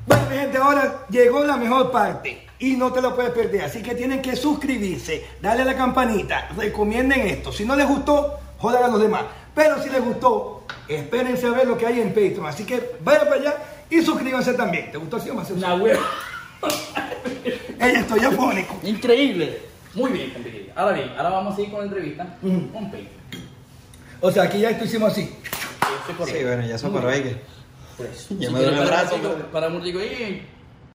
C: Bueno, mi gente, ahora llegó la mejor parte y no te lo puedes perder. Así que tienen que suscribirse, darle a la campanita, recomienden esto. Si no les gustó, jodan a los demás. Pero si les gustó, espérense a ver lo que hay en Patreon. Así que vayan para allá y suscríbanse también. ¿Te gustó así o más?
A: Una hueva.
C: Ella estoy afónico.
A: Increíble. Muy bien, compi querido. Ahora bien, ahora vamos a seguir con la entrevista
C: Ujú.
A: con.
C: O sea, aquí ya esto hicimos así.
B: Sí, bueno, ya eso paró ahí que.
A: Pues,
B: Ya
A: si
B: me
A: quieres
B: duele el
A: para
B: brazo,
A: un ratico-
B: pero-
A: Para un ratico ahí,